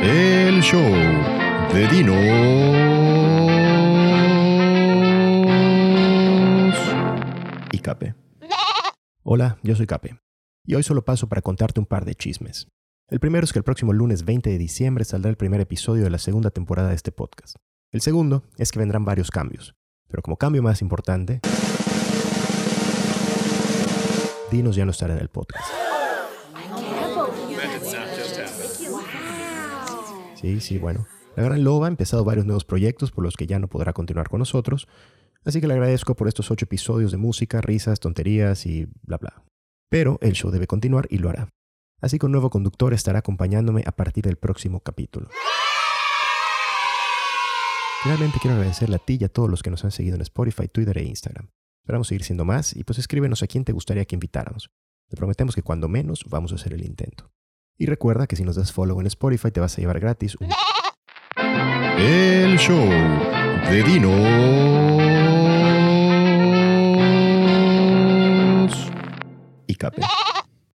El show de Dinos y Cape. Hola, yo soy Cape. Y hoy solo paso para contarte un par de chismes. El primero es que el próximo lunes 20 de diciembre saldrá el primer episodio de la segunda temporada de este podcast. El segundo es que vendrán varios cambios. Pero como cambio más importante, Dinos ya no estará en el podcast. Sí, sí, bueno. La Gran Loba ha empezado varios nuevos proyectos por los que ya no podrá continuar con nosotros, así que le agradezco por estos ocho episodios de música, risas, tonterías y bla bla. Pero el show debe continuar y lo hará. Así que un nuevo conductor estará acompañándome a partir del próximo capítulo. Finalmente quiero agradecerle a ti y a todos los que nos han seguido en Spotify, Twitter e Instagram. Esperamos seguir siendo más y pues escríbenos a quién te gustaría que invitáramos. Te prometemos que cuando menos vamos a hacer el intento. Y recuerda que si nos das follow en Spotify te vas a llevar gratis un... El show de Dinos y Cape.